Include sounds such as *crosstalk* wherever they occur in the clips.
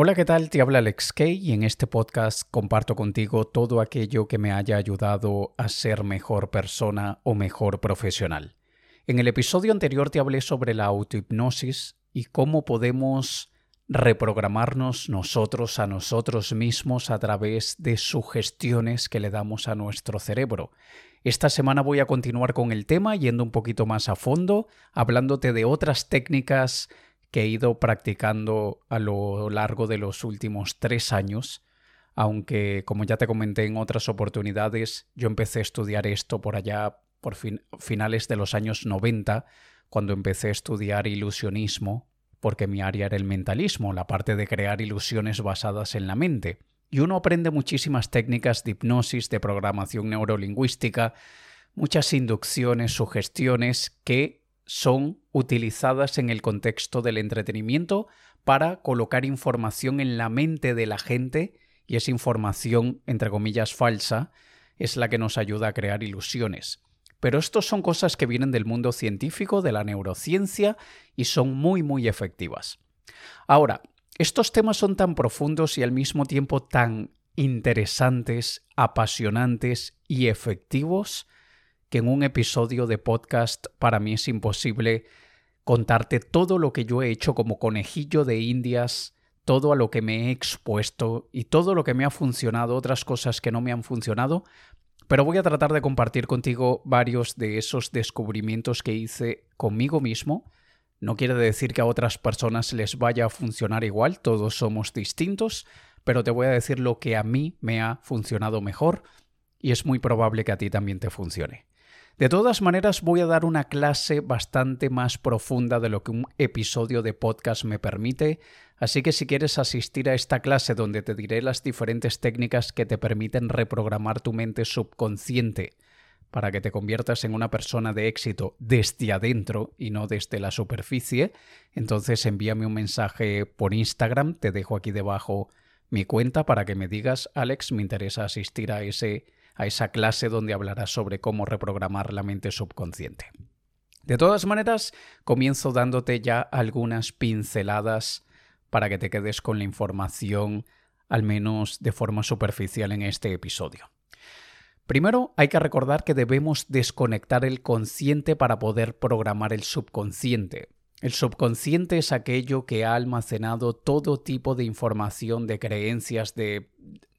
Hola, ¿qué tal? Te habla Alex Kay y en este podcast comparto contigo todo aquello que me haya ayudado a ser mejor persona o mejor profesional. En el episodio anterior te hablé sobre la autohipnosis y cómo podemos reprogramarnos nosotros a nosotros mismos a través de sugestiones que le damos a nuestro cerebro. Esta semana voy a continuar con el tema yendo un poquito más a fondo, hablándote de otras técnicas que he ido practicando a lo largo de los últimos tres años, aunque como ya te comenté en otras oportunidades, yo empecé a estudiar esto por allá por finales de los años 90, cuando empecé a estudiar ilusionismo, porque mi área era el mentalismo, la parte de crear ilusiones basadas en la mente. Y uno aprende muchísimas técnicas de hipnosis, de programación neurolingüística, muchas inducciones, sugestiones que son utilizadas en el contexto del entretenimiento para colocar información en la mente de la gente y esa información, entre comillas, falsa, es la que nos ayuda a crear ilusiones. Pero estos son cosas que vienen del mundo científico, de la neurociencia, y son muy, muy efectivas. Ahora, estos temas son tan profundos y al mismo tiempo tan interesantes, apasionantes y efectivos que en un episodio de podcast para mí es imposible contarte todo lo que yo he hecho como conejillo de indias, todo a lo que me he expuesto y todo lo que me ha funcionado, otras cosas que no me han funcionado, pero voy a tratar de compartir contigo varios de esos descubrimientos que hice conmigo mismo. No quiere decir que a otras personas les vaya a funcionar igual, todos somos distintos, pero te voy a decir lo que a mí me ha funcionado mejor y es muy probable que a ti también te funcione. De todas maneras, voy a dar una clase bastante más profunda de lo que un episodio de podcast me permite, así que si quieres asistir a esta clase donde te diré las diferentes técnicas que te permiten reprogramar tu mente subconsciente para que te conviertas en una persona de éxito desde adentro y no desde la superficie, entonces envíame un mensaje por Instagram, te dejo aquí debajo mi cuenta para que me digas, Alex, me interesa asistir a ese a esa clase donde hablarás sobre cómo reprogramar la mente subconsciente. De todas maneras, comienzo dándote ya algunas pinceladas para que te quedes con la información, al menos de forma superficial en este episodio. Primero, hay que recordar que debemos desconectar el consciente para poder programar el subconsciente. El subconsciente es aquello que ha almacenado todo tipo de información, de creencias, de,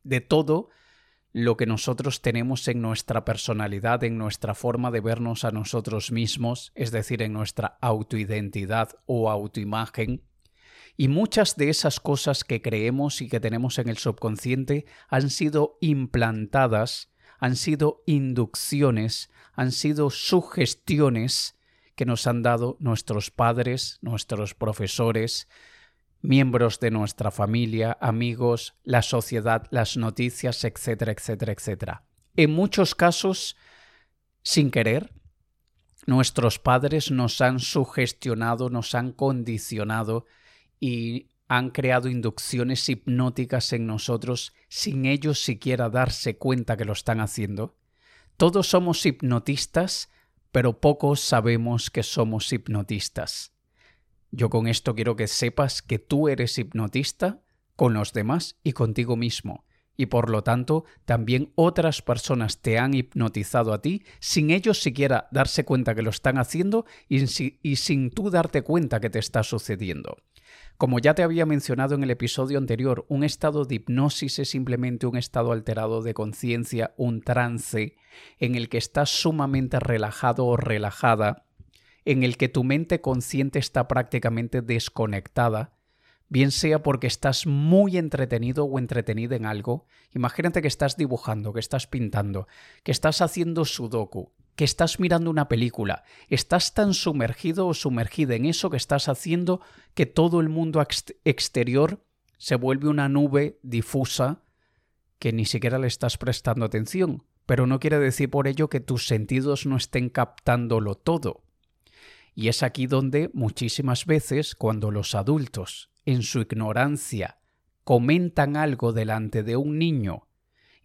de todo lo que nosotros tenemos en nuestra personalidad, en nuestra forma de vernos a nosotros mismos, es decir, en nuestra autoidentidad o autoimagen. Y muchas de esas cosas que creemos y que tenemos en el subconsciente han sido implantadas, han sido inducciones, han sido sugestiones que nos han dado nuestros padres, nuestros profesores, miembros de nuestra familia, amigos, la sociedad, las noticias, etcétera, etcétera, etcétera. En muchos casos, sin querer, nuestros padres nos han sugestionado, nos han condicionado y han creado inducciones hipnóticas en nosotros sin ellos siquiera darse cuenta que lo están haciendo. Todos somos hipnotistas, pero pocos sabemos que somos hipnotistas. Yo con esto quiero que sepas que tú eres hipnotista con los demás y contigo mismo, y por lo tanto también otras personas te han hipnotizado a ti sin ellos siquiera darse cuenta que lo están haciendo y, sin tú darte cuenta que te está sucediendo. Como ya te había mencionado en el episodio anterior, un estado de hipnosis es simplemente un estado alterado de conciencia, un trance, en el que estás sumamente relajado o relajada en el que tu mente consciente está prácticamente desconectada, bien sea porque estás muy entretenido o entretenida en algo. Imagínate que estás dibujando, que estás pintando, que estás haciendo sudoku, que estás mirando una película, estás tan sumergido o sumergida en eso que estás haciendo que todo el mundo exterior se vuelve una nube difusa que ni siquiera le estás prestando atención, pero no quiere decir por ello que tus sentidos no estén captándolo todo. Y es aquí donde muchísimas veces cuando los adultos, en su ignorancia, comentan algo delante de un niño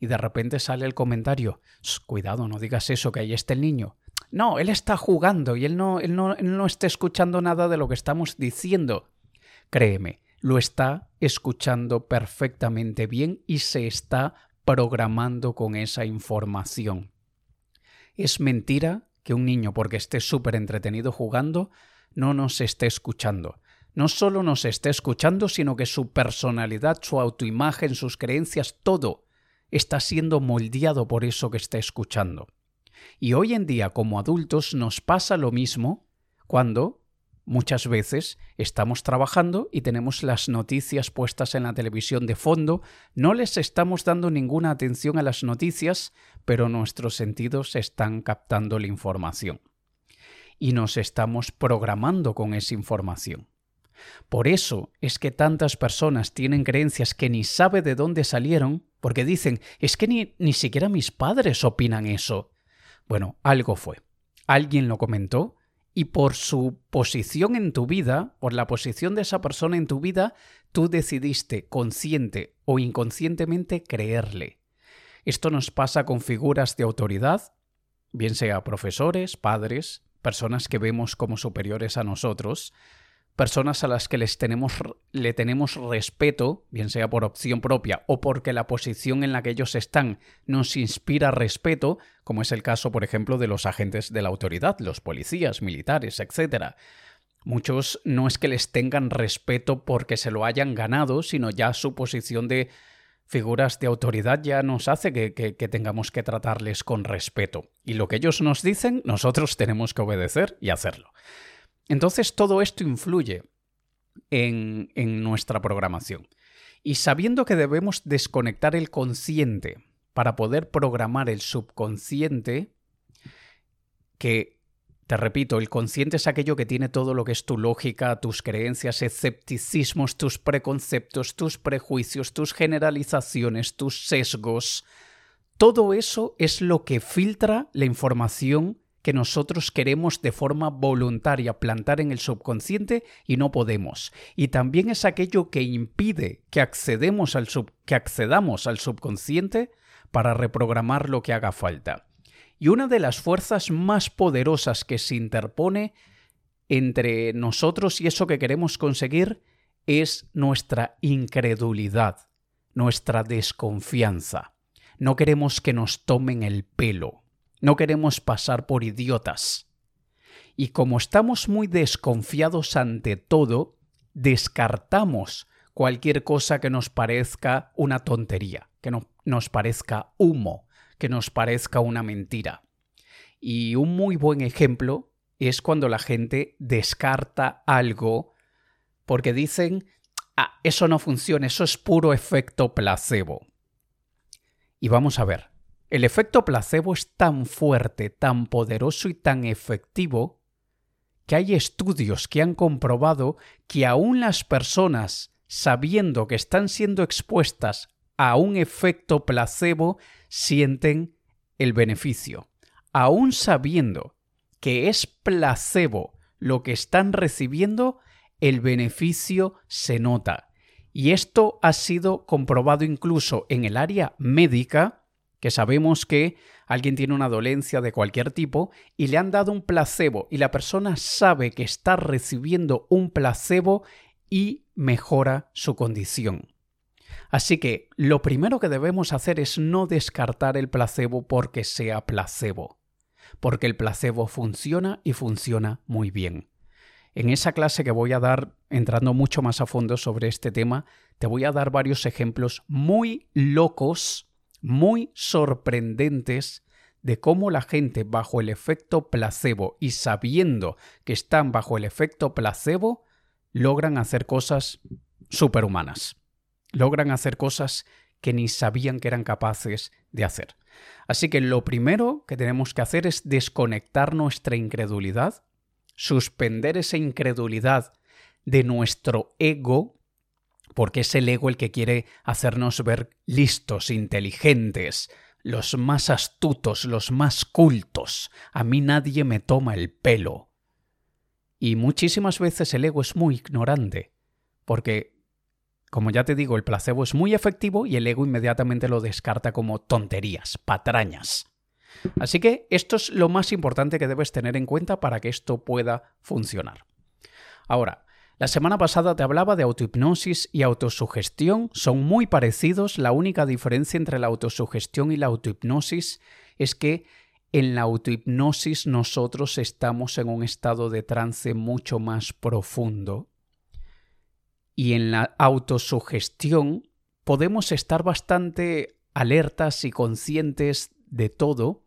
y de repente sale el comentario, cuidado, no digas eso, que ahí está el niño. No, él está jugando y él no, él no, no está escuchando nada de lo que estamos diciendo. Créeme, lo está escuchando perfectamente bien y se está programando con esa información. Es mentira que un niño, porque esté súper entretenido jugando, no nos esté escuchando. No solo nos esté escuchando, sino que su personalidad, su autoimagen, sus creencias, todo está siendo moldeado por eso que está escuchando. Y hoy en día, como adultos, nos pasa lo mismo cuando Muchas veces estamos trabajando y tenemos las noticias puestas en la televisión de fondo, no les estamos dando ninguna atención a las noticias, pero nuestros sentidos están captando la información. Y nos estamos programando con esa información. Por eso es que tantas personas tienen creencias que ni sabe de dónde salieron, porque dicen, es que ni, ni siquiera mis padres opinan eso. Bueno, algo fue. Alguien lo comentó, y por su posición en tu vida, por la posición de esa persona en tu vida, tú decidiste consciente o inconscientemente creerle. Esto nos pasa con figuras de autoridad, bien sea profesores, padres, personas que vemos como superiores a nosotros, personas a las que les tenemos, le tenemos respeto, bien sea por opción propia o porque la posición en la que ellos están nos inspira respeto, como es el caso, por ejemplo, de los agentes de la autoridad, los policías, militares, etc. Muchos no es que les tengan respeto porque se lo hayan ganado, sino ya su posición de figuras de autoridad ya nos hace que, tengamos que tratarles con respeto. Y lo que ellos nos dicen, nosotros tenemos que obedecer y hacerlo. Entonces todo esto influye en, nuestra programación. Y sabiendo que debemos desconectar el consciente para poder programar el subconsciente, que, te repito, el consciente es aquello que tiene todo lo que es tu lógica, tus creencias, escepticismos, tus preconceptos, tus prejuicios, tus generalizaciones, tus sesgos. Todo eso es lo que filtra la información que nosotros queremos de forma voluntaria plantar en el subconsciente y no podemos. Y también es aquello que impide que, accedemos al que accedamos al subconsciente para reprogramar lo que haga falta. Y una de las fuerzas más poderosas que se interpone entre nosotros y eso que queremos conseguir es nuestra incredulidad, nuestra desconfianza. No queremos que nos tomen el pelo. No queremos pasar por idiotas. Y como estamos muy desconfiados ante todo, descartamos cualquier cosa que nos parezca una tontería, que no, nos parezca humo, que nos parezca una mentira. Y un muy buen ejemplo es cuando la gente descarta algo porque dicen, ah, eso no funciona, eso es puro efecto placebo. Y vamos a ver, el efecto placebo es tan fuerte, tan poderoso y tan efectivo que hay estudios que han comprobado que aún las personas, sabiendo que están siendo expuestas a un efecto placebo, sienten el beneficio. Aún sabiendo que es placebo lo que están recibiendo, el beneficio se nota. Y esto ha sido comprobado incluso en el área médica, que sabemos que alguien tiene una dolencia de cualquier tipo y le han dado un placebo y la persona sabe que está recibiendo un placebo y mejora su condición. Así que lo primero que debemos hacer es no descartar el placebo porque sea placebo, porque el placebo funciona y funciona muy bien. En esa clase que voy a dar, entrando mucho más a fondo sobre este tema, te voy a dar varios ejemplos muy locos muy sorprendentes de cómo la gente bajo el efecto placebo y sabiendo que están bajo el efecto placebo, logran hacer cosas superhumanas. Logran hacer cosas que ni sabían que eran capaces de hacer. Así que lo primero que tenemos que hacer es desconectar nuestra incredulidad, suspender esa incredulidad de nuestro ego porque es el ego el que quiere hacernos ver listos, inteligentes, los más astutos, los más cultos. A mí nadie me toma el pelo. Y muchísimas veces el ego es muy ignorante, porque, como ya te digo, el placebo es muy efectivo y el ego inmediatamente lo descarta como tonterías, patrañas. Así que esto es lo más importante que debes tener en cuenta para que esto pueda funcionar. Ahora, La semana pasada te hablaba de autohipnosis y autosugestión. Son muy parecidos. La única diferencia entre la autosugestión y la autohipnosis es que en la autohipnosis nosotros estamos en un estado de trance mucho más profundo. Y en la autosugestión podemos estar bastante alertas y conscientes de todo,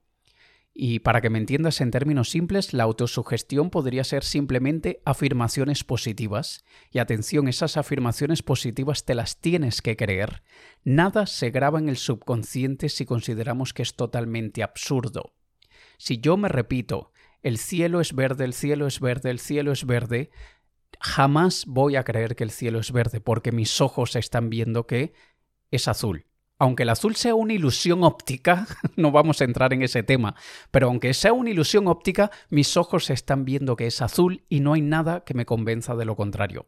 y para que me entiendas en términos simples, la autosugestión podría ser simplemente afirmaciones positivas. Y atención, esas afirmaciones positivas te las tienes que creer. Nada se graba en el subconsciente si consideramos que es totalmente absurdo. Si yo me repito, el cielo es verde, el cielo es verde, el cielo es verde, jamás voy a creer que el cielo es verde porque mis ojos están viendo que es azul aunque el azul sea una ilusión óptica, *laughs* no vamos a entrar en ese tema, pero aunque sea una ilusión óptica, mis ojos están viendo que es azul y no hay nada que me convenza de lo contrario.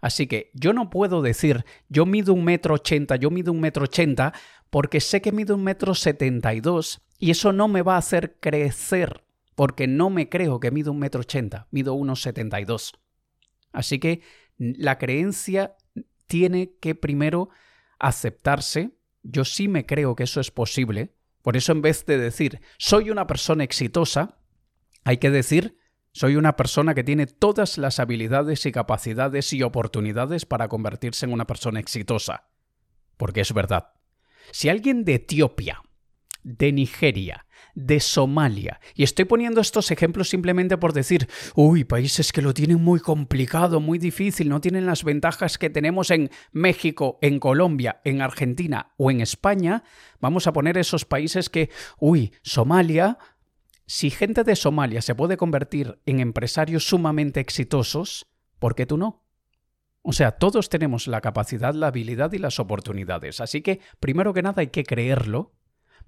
Así que yo no puedo decir yo mido un metro ochenta, yo mido un metro ochenta, porque sé que mido un metro setenta y dos y eso no me va a hacer crecer, porque no me creo que mido un metro ochenta, mido unos setenta y dos. Así que la creencia tiene que primero aceptarse, yo sí me creo que eso es posible. Por eso en vez de decir soy una persona exitosa, hay que decir soy una persona que tiene todas las habilidades y capacidades y oportunidades para convertirse en una persona exitosa. Porque es verdad. Si alguien de Etiopía, de Nigeria, de Somalia. Y estoy poniendo estos ejemplos simplemente por decir, uy, países que lo tienen muy complicado, muy difícil, no tienen las ventajas que tenemos en México, en Colombia, en Argentina o en España. Vamos a poner esos países que, uy, Somalia, si gente de Somalia se puede convertir en empresarios sumamente exitosos, ¿por qué tú no? O sea, todos tenemos la capacidad, la habilidad y las oportunidades. Así que, primero que nada, hay que creerlo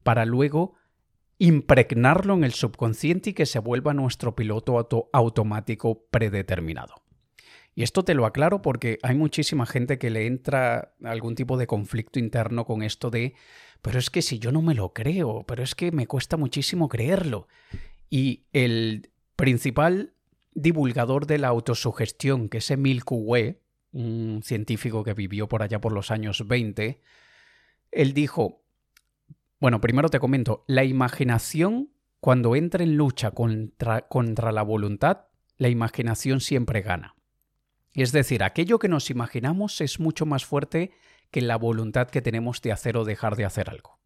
para luego impregnarlo en el subconsciente y que se vuelva nuestro piloto automático predeterminado. Y esto te lo aclaro porque hay muchísima gente que le entra algún tipo de conflicto interno con esto de, pero es que si yo no me lo creo, pero es que me cuesta muchísimo creerlo. Y el principal divulgador de la autosugestión, que es Emil Coué, un científico que vivió por allá por los años 20, él dijo, bueno, primero te comento, la imaginación, cuando entra en lucha contra, contra la voluntad, la imaginación siempre gana. Es decir, aquello que nos imaginamos es mucho más fuerte que la voluntad que tenemos de hacer o dejar de hacer algo.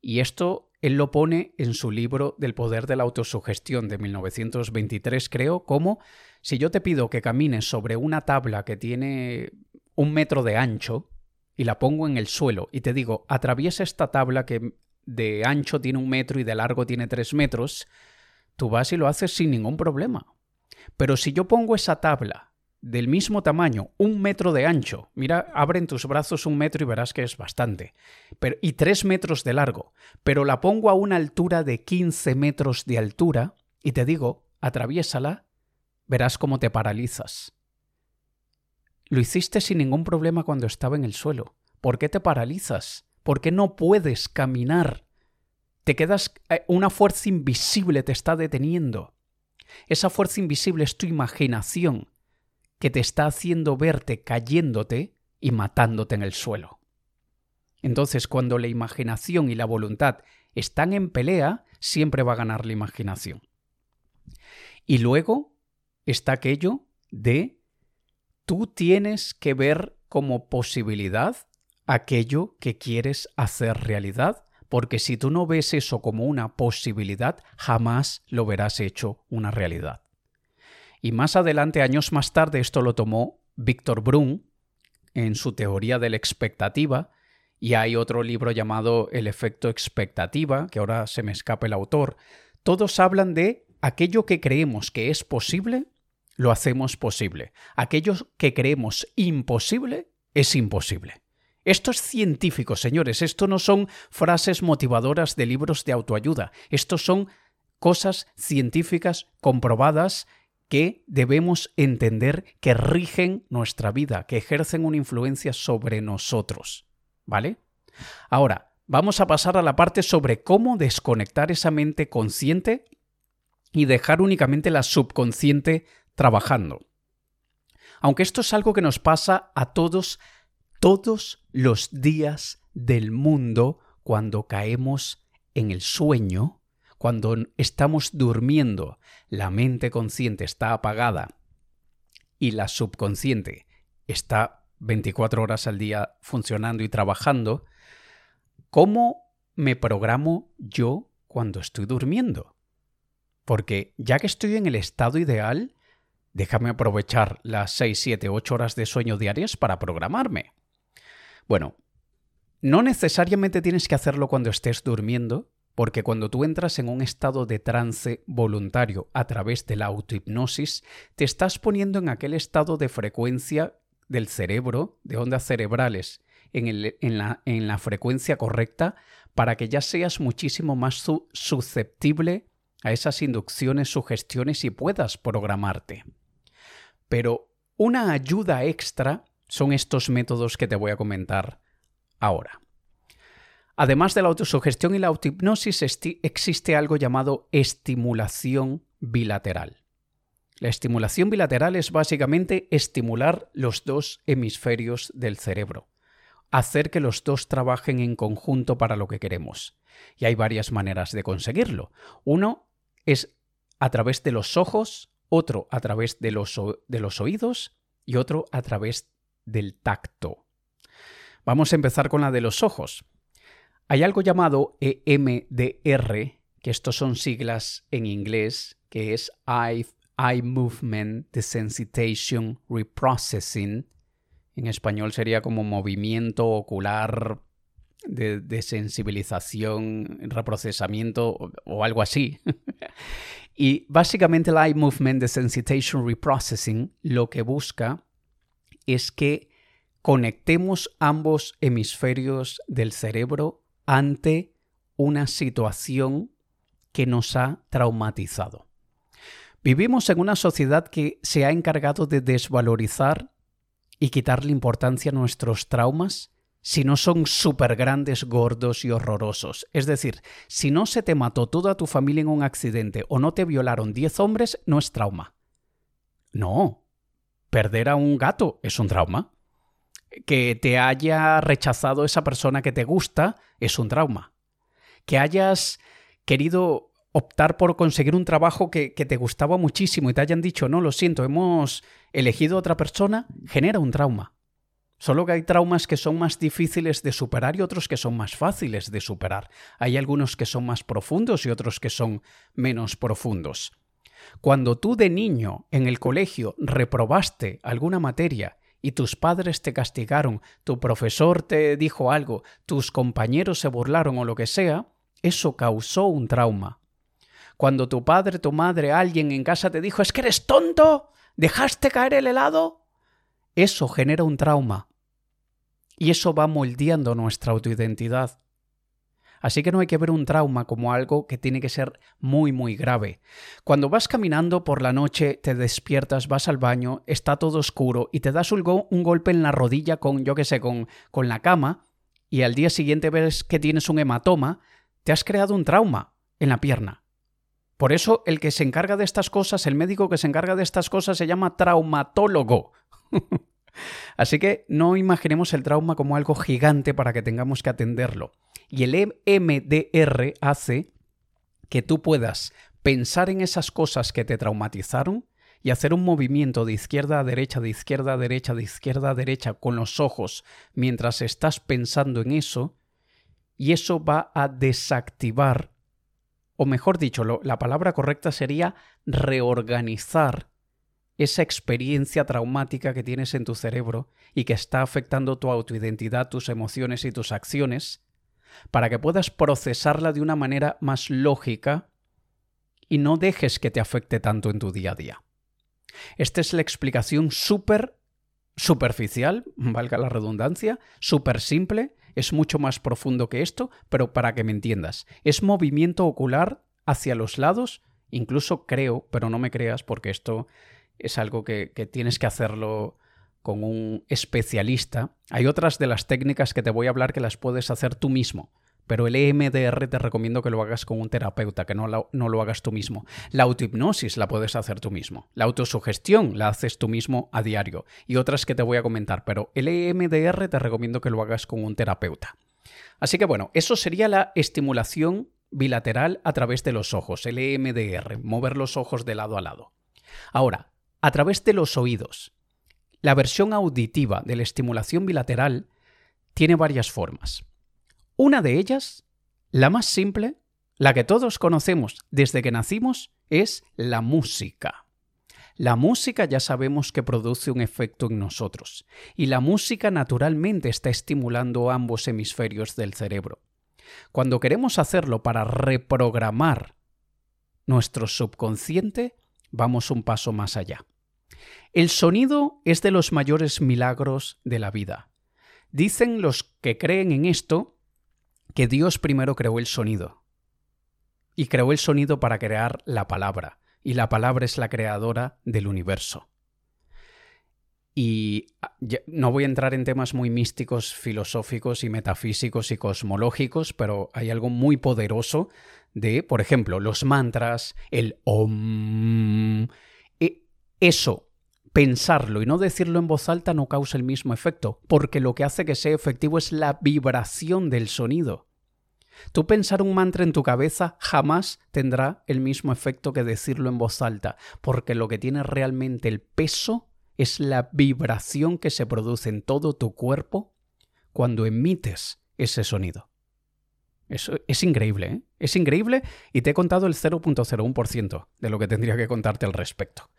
Y esto él lo pone en su libro del poder de la autosugestión de 1923, creo, como si yo te pido que camines sobre una tabla que tiene un metro de ancho, y la pongo en el suelo y te digo, atraviesa esta tabla que de ancho tiene un metro y de largo tiene tres metros, tú vas y lo haces sin ningún problema. Pero si yo pongo esa tabla del mismo tamaño, un metro de ancho, mira, abren tus brazos un metro y verás que es bastante, pero, y tres metros de largo, pero la pongo a una altura de 15 metros de altura y te digo, atraviésala, verás cómo te paralizas. Lo hiciste sin ningún problema cuando estaba en el suelo. ¿Por qué te paralizas? ¿Por qué no puedes caminar? Te quedas... Eh, una fuerza invisible te está deteniendo. Esa fuerza invisible es tu imaginación que te está haciendo verte cayéndote y matándote en el suelo. Entonces, cuando la imaginación y la voluntad están en pelea, siempre va a ganar la imaginación. Y luego está aquello de tú tienes que ver como posibilidad aquello que quieres hacer realidad, porque si tú no ves eso como una posibilidad, jamás lo verás hecho una realidad. Y más adelante, años más tarde, esto lo tomó Víctor Brun en su teoría de la expectativa, y hay otro libro llamado El efecto expectativa, que ahora se me escapa el autor. Todos hablan de aquello que creemos que es posible, lo hacemos posible. Aquello que creemos imposible es imposible. Esto es científico, señores. Esto no son frases motivadoras de libros de autoayuda. Esto son cosas científicas comprobadas que debemos entender que rigen nuestra vida, que ejercen una influencia sobre nosotros. ¿Vale? Ahora, vamos a pasar a la parte sobre cómo desconectar esa mente consciente y dejar únicamente la subconsciente trabajando. Aunque esto es algo que nos pasa a todos, todos los días del mundo cuando caemos en el sueño, cuando estamos durmiendo, la mente consciente está apagada y la subconsciente está 24 horas al día funcionando y trabajando, ¿cómo me programo yo cuando estoy durmiendo? Porque ya que estoy en el estado ideal, déjame aprovechar las 6, 7, 8 horas de sueño diarias para programarme. Bueno, no necesariamente tienes que hacerlo cuando estés durmiendo, porque cuando tú entras en un estado de trance voluntario a través de la autohipnosis, te estás poniendo en aquel estado de frecuencia del cerebro, de ondas cerebrales, en, la, en la, frecuencia correcta, para que ya seas muchísimo más susceptible a esas inducciones, sugestiones y puedas programarte. Pero una ayuda extra son estos métodos que te voy a comentar ahora. Además de la autosugestión y la autohipnosis, existe algo llamado estimulación bilateral. La estimulación bilateral es básicamente estimular los dos hemisferios del cerebro, hacer que los dos trabajen en conjunto para lo que queremos. Y hay varias maneras de conseguirlo. Uno es a través de los ojos, otro a través de los, de los oídos y otro a través del tacto. Vamos a empezar con la de los ojos. Hay algo llamado EMDR, que estos son siglas en inglés, que es Eye, Movement Desensitization Reprocessing. En español sería como movimiento ocular de, desensibilización, reprocesamiento o, algo así. *laughs* y básicamente el Eye Movement Desensitization Reprocessing lo que busca es que conectemos ambos hemisferios del cerebro ante una situación que nos ha traumatizado. Vivimos en una sociedad que se ha encargado de desvalorizar y quitarle importancia a nuestros traumas si no son súper grandes, gordos y horrorosos. Es decir, si no se te mató toda tu familia en un accidente o no te violaron 10 hombres, no es trauma. No. Perder a un gato es un trauma que te haya rechazado esa persona que te gusta es un trauma. Que hayas querido optar por conseguir un trabajo que, te gustaba muchísimo y te hayan dicho, no, lo siento, hemos elegido a otra persona, genera un trauma. Solo que hay traumas que son más difíciles de superar y otros que son más fáciles de superar. Hay algunos que son más profundos y otros que son menos profundos. Cuando tú de niño en el colegio reprobaste alguna materia y tus padres te castigaron, tu profesor te dijo algo, tus compañeros se burlaron o lo que sea, eso causó un trauma. Cuando tu padre, tu madre, alguien en casa te dijo, es que eres tonto, dejaste caer el helado, eso genera un trauma. Y eso va moldeando nuestra autoidentidad. Así que no hay que ver un trauma como algo que tiene que ser muy muy grave. Cuando vas caminando por la noche, te despiertas, vas al baño, está todo oscuro y te das un, golpe en la rodilla con, yo qué sé, con, con la cama y al día siguiente ves que tienes un hematoma, te has creado un trauma en la pierna. Por eso el que se encarga de estas cosas, el médico que se encarga de estas cosas se llama traumatólogo. *laughs* Así que no imaginemos el trauma como algo gigante para que tengamos que atenderlo. Y el MDR hace que tú puedas pensar en esas cosas que te traumatizaron y hacer un movimiento de izquierda a derecha, de izquierda a derecha, de izquierda a derecha con los ojos mientras estás pensando en eso, y eso va a desactivar, o mejor dicho, la palabra correcta sería reorganizar esa experiencia traumática que tienes en tu cerebro y que está afectando tu autoidentidad, tus emociones y tus acciones, para que puedas procesarla de una manera más lógica y no dejes que te afecte tanto en tu día a día. Esta es la explicación súper superficial, *laughs* valga la redundancia, súper simple, es mucho más profundo que esto, pero para que me entiendas, es movimiento ocular hacia los lados, incluso creo, pero no me creas porque esto es algo que, que tienes que hacerlo con un especialista. Hay otras de las técnicas que te voy a hablar que las puedes hacer tú mismo, pero el EMDR te recomiendo que lo hagas con un terapeuta, que no no lo hagas tú mismo. La autohipnosis la puedes hacer tú mismo. La autosugestión la haces tú mismo a diario. Y otras que te voy a comentar, pero el EMDR te recomiendo que lo hagas con un terapeuta. Así que bueno, eso sería la estimulación bilateral a través de los ojos, el EMDR, mover los ojos de lado a lado. Ahora, a través de los oídos. La versión auditiva de la estimulación bilateral tiene varias formas. Una de ellas, la más simple, la que todos conocemos desde que nacimos, es la música. La música ya sabemos que produce un efecto en nosotros, y la música naturalmente está estimulando ambos hemisferios del cerebro. Cuando queremos hacerlo para reprogramar nuestro subconsciente, vamos un paso más allá. El sonido es de los mayores milagros de la vida. Dicen los que creen en esto que Dios primero creó el sonido. Y creó el sonido para crear la palabra. Y la palabra es la creadora del universo. Y ah, no voy a entrar en temas muy místicos, filosóficos y metafísicos y cosmológicos, pero hay algo muy poderoso de, por ejemplo, los mantras, el om. Eso, pensarlo y no decirlo en voz alta no causa el mismo efecto, porque lo que hace que sea efectivo es la vibración del sonido. Tú pensar un mantra en tu cabeza jamás tendrá el mismo efecto que decirlo en voz alta, porque lo que tiene realmente el peso es la vibración que se produce en todo tu cuerpo cuando emites ese sonido. Es increíble, ¿eh? Es increíble y te he contado el 0.01% de lo que tendría que contarte al respecto.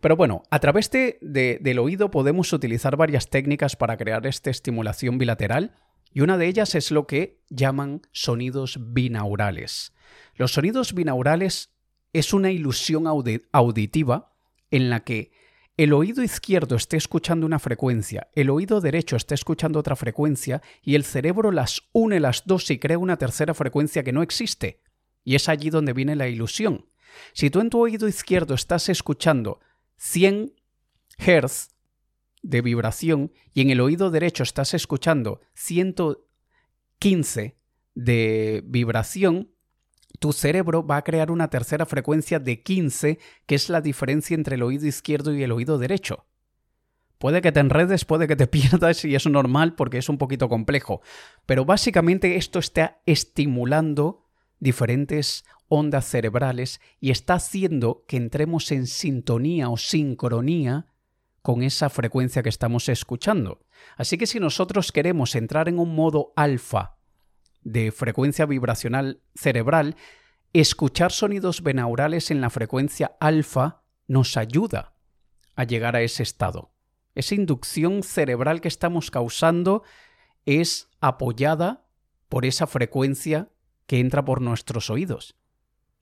Pero bueno, a través de, del oído podemos utilizar varias técnicas para crear esta estimulación bilateral y una de ellas es lo que llaman sonidos binaurales. Los sonidos binaurales es una ilusión auditiva en la que el oído izquierdo esté escuchando una frecuencia, el oído derecho está escuchando otra frecuencia y el cerebro las une las dos y crea una tercera frecuencia que no existe. Y es allí donde viene la ilusión. Si tú en tu oído izquierdo estás escuchando 100 Hz, de vibración y en el oído derecho estás escuchando 115 de vibración, tu cerebro va a crear una tercera frecuencia de 15, que es la diferencia entre el oído izquierdo y el oído derecho. Puede que te enredes, puede que te *laughs* pierdas y es normal porque es un poquito complejo, pero básicamente esto está estimulando diferentes ondas cerebrales y está haciendo que entremos en sintonía o sincronía con esa frecuencia que estamos escuchando. Así que si nosotros queremos entrar en un modo alfa de frecuencia vibracional cerebral, escuchar sonidos binaurales en la frecuencia alfa nos ayuda a llegar a ese estado. Esa inducción cerebral que estamos causando es apoyada por esa frecuencia que entra por nuestros oídos.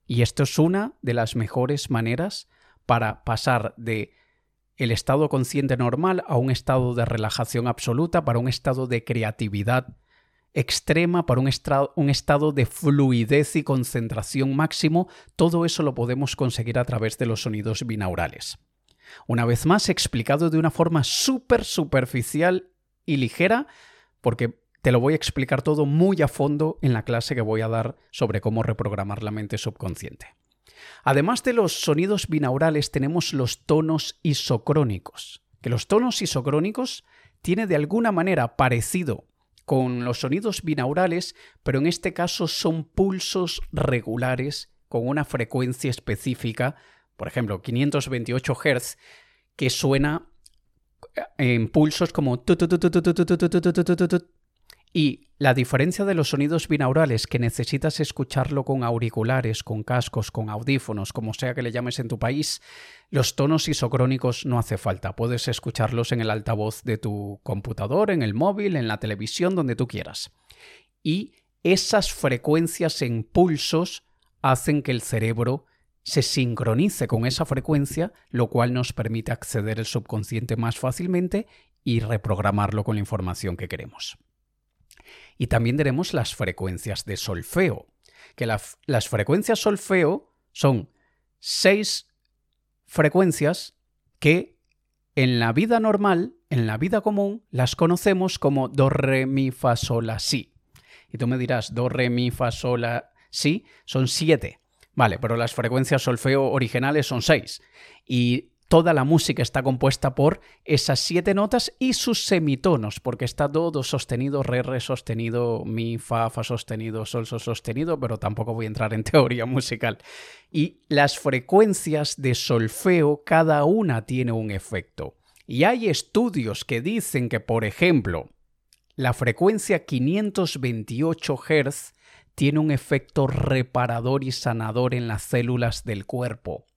Y esto es una de las mejores maneras para pasar de el estado consciente normal a un estado de relajación absoluta, para un estado de creatividad extrema, para un, estado de fluidez y concentración máximo, todo eso lo podemos conseguir a través de los sonidos binaurales. Una vez más, explicado de una forma súper superficial y ligera, porque te lo voy a explicar todo muy a fondo en la clase que voy a dar sobre cómo reprogramar la mente subconsciente. Además de los sonidos binaurales tenemos los tonos isocrónicos, que los tonos isocrónicos tiene de alguna manera parecido con los sonidos binaurales, pero en este caso son pulsos regulares con una frecuencia específica, por ejemplo, 528 Hz, que suena en pulsos como y la diferencia de los sonidos binaurales que necesitas escucharlo con auriculares, con cascos, con audífonos, como sea que le llames en tu país, los tonos isocrónicos no hace falta. Puedes escucharlos en el altavoz de tu computador, en el móvil, en la televisión, donde tú quieras. Y esas frecuencias en pulsos hacen que el cerebro se sincronice con esa frecuencia, lo cual nos permite acceder al subconsciente más fácilmente y reprogramarlo con la información que queremos. Y también tenemos las frecuencias de solfeo, que las frecuencias solfeo son seis frecuencias que en la vida normal, en la vida común, las conocemos como do, re, mi, fa, sol, la, si. Y tú me dirás, do, re, mi, fa, sol, la, si, son siete. Vale, pero las frecuencias solfeo originales son seis. Y toda la música está compuesta por esas siete notas y sus semitonos, porque está todo sostenido, re, re sostenido, mi, fa, fa sostenido, sol, sol sostenido, pero tampoco voy a entrar en *laughs* teoría musical. Y las frecuencias de solfeo, cada una tiene un efecto. Y hay estudios que dicen que, por ejemplo, la frecuencia 528 Hz tiene un efecto reparador y sanador en las células del cuerpo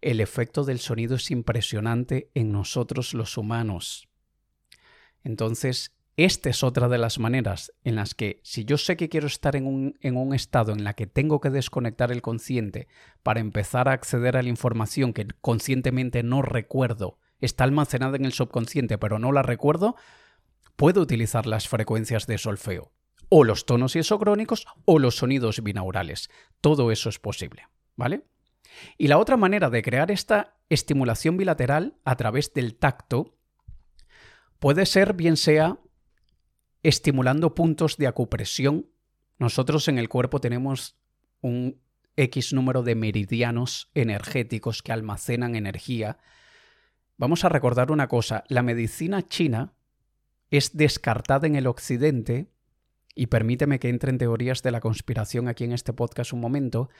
el efecto del sonido es impresionante en nosotros los humanos. Entonces, esta es otra de las maneras en las que si yo sé que quiero estar en un, en un, estado en la que tengo que desconectar el consciente para empezar a acceder a la información que conscientemente no recuerdo, está almacenada en el subconsciente pero no la recuerdo, puedo utilizar las frecuencias de solfeo, o los tonos isocrónicos o los sonidos binaurales. Todo eso es posible, ¿vale? Y la otra manera de crear esta estimulación bilateral a través del tacto puede ser bien sea estimulando puntos de acupresión. Nosotros en el cuerpo tenemos un X número de meridianos energéticos que almacenan energía. Vamos a recordar una cosa, la medicina china es descartada en el occidente, y permíteme que entre en teorías de la conspiración aquí en este podcast un momento,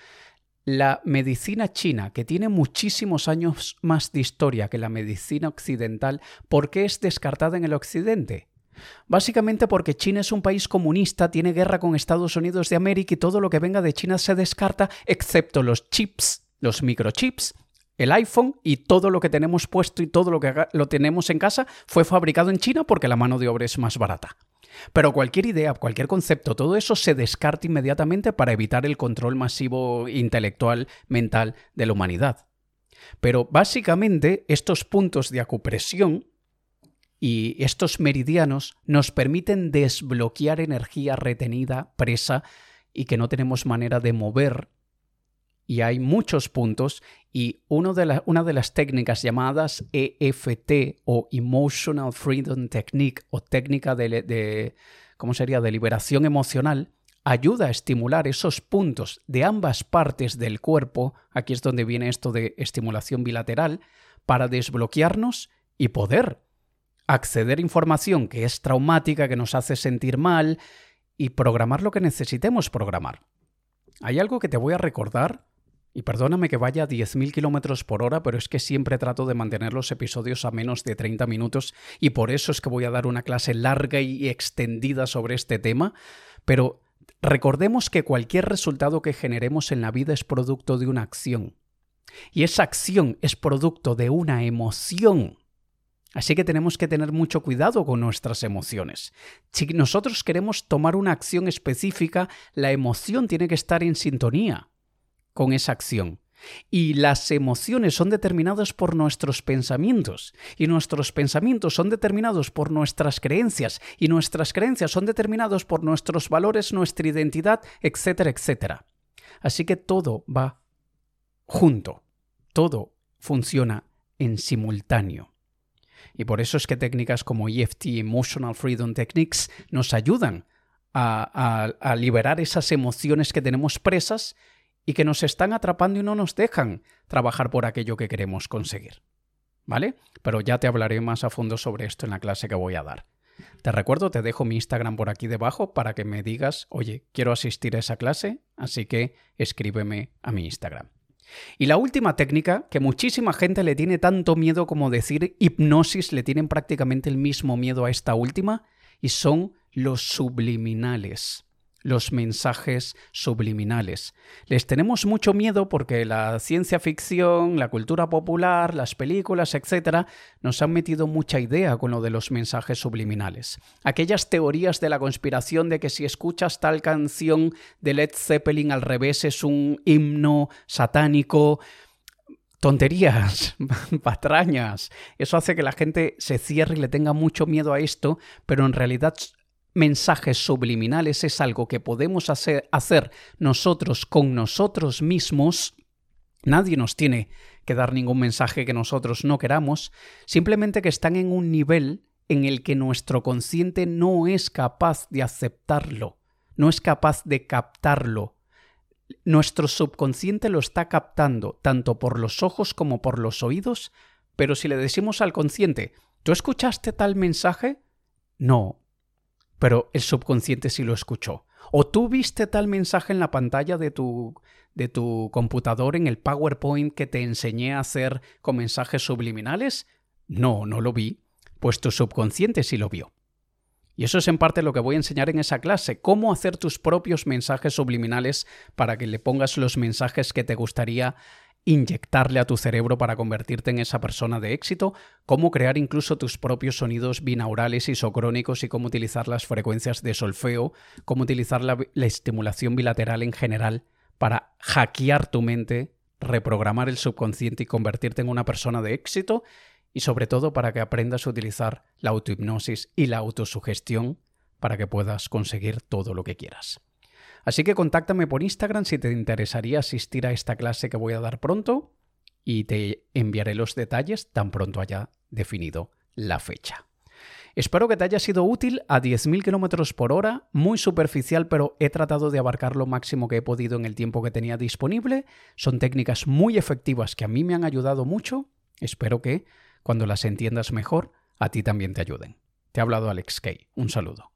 la medicina china, que tiene muchísimos años más de historia que la medicina occidental, ¿por qué es descartada en el occidente? Básicamente porque China es un país comunista, tiene guerra con Estados Unidos de América y todo lo que venga de China se descarta, excepto los chips, los microchips, el iPhone y todo lo que tenemos puesto y todo lo que lo tenemos en casa fue fabricado en China porque la mano de obra es más barata. Pero cualquier idea, cualquier concepto, todo eso se descarta inmediatamente para evitar el control masivo intelectual, mental de la humanidad. Pero básicamente estos puntos de acupresión y estos meridianos nos permiten desbloquear energía retenida, presa, y que no tenemos manera de mover y hay muchos puntos y de una de las técnicas llamadas EFT o Emotional Freedom Technique o técnica de, de, ¿cómo sería?, de liberación emocional, ayuda a estimular esos puntos de ambas partes del cuerpo, aquí es donde viene esto de estimulación bilateral, para desbloquearnos y poder acceder a información que es traumática, que nos hace sentir mal y programar lo que necesitemos programar. Hay algo que te voy a recordar y perdóname que vaya a 10.000 kilómetros por hora, pero es que siempre trato de mantener los episodios a menos de 30 minutos y por eso es que voy a dar una clase larga y extendida sobre este tema. Pero recordemos que cualquier resultado que generemos en la vida es producto de una acción. Y esa acción es producto de una emoción. Así que tenemos que tener mucho cuidado con nuestras emociones. Si nosotros queremos tomar una acción específica, la emoción tiene que estar en sintonía con esa acción. Y las emociones son determinadas por nuestros pensamientos, y nuestros pensamientos son determinados por nuestras creencias, y nuestras creencias son determinados por nuestros valores, nuestra identidad, etcétera, etcétera. Así que todo va junto, todo funciona en simultáneo. Y por eso es que técnicas como EFT, Emotional Freedom Techniques, nos ayudan a, a liberar esas emociones que tenemos presas y que nos están atrapando y no nos dejan trabajar por aquello que queremos conseguir. ¿Vale? Pero ya te hablaré más a fondo sobre esto en la clase que voy a dar. Te recuerdo, te dejo mi Instagram por aquí debajo para que me digas, oye, quiero asistir a esa clase, así que escríbeme a mi Instagram. Y la última técnica, que muchísima gente le tiene tanto miedo como decir hipnosis, le tienen prácticamente el mismo miedo a esta última, y son los subliminales los mensajes subliminales. Les tenemos mucho miedo porque la ciencia ficción, la cultura popular, las películas, etc., nos han metido mucha idea con lo de los mensajes subliminales. Aquellas teorías de la conspiración de que si escuchas tal canción de Led Zeppelin al revés es un himno satánico, tonterías, *laughs* patrañas. Eso hace que la gente se cierre y le tenga mucho miedo a esto, pero en realidad mensajes subliminales es algo que podemos hacer, nosotros con nosotros mismos. Nadie nos tiene que dar ningún mensaje que nosotros no queramos, simplemente que están en un nivel en el que nuestro consciente no es capaz de aceptarlo, no es capaz de captarlo. Nuestro subconsciente lo está captando tanto por los ojos como por los oídos, pero si le decimos al consciente, ¿tú escuchaste tal mensaje? No, pero el subconsciente sí lo escuchó. ¿O tú viste tal mensaje en la pantalla de tu, de tu computador en el PowerPoint que te enseñé a hacer con mensajes subliminales? No, no lo vi. Pues tu subconsciente sí lo vio. Y eso es en parte lo que voy a enseñar en esa clase, cómo hacer tus propios mensajes subliminales para que le pongas los mensajes que te gustaría inyectarle a tu cerebro para convertirte en esa persona de éxito, cómo crear incluso tus propios sonidos binaurales isocrónicos y cómo utilizar las frecuencias de solfeo, cómo utilizar la, la estimulación bilateral en general para hackear tu mente, reprogramar el subconsciente y convertirte en una persona de éxito y sobre todo para que aprendas a utilizar la autohipnosis y la autosugestión para que puedas conseguir todo lo que quieras. Así que contáctame por Instagram si te interesaría asistir a esta clase que voy a dar pronto y te enviaré los detalles tan pronto haya definido la fecha. Espero que te haya sido útil a 10.000 km por hora, muy superficial, pero he tratado de abarcar lo máximo que he podido en el tiempo que tenía disponible. Son técnicas muy efectivas que a mí me han ayudado mucho. Espero que cuando las entiendas mejor, a ti también te ayuden. Te ha hablado Alex Kay. Un saludo.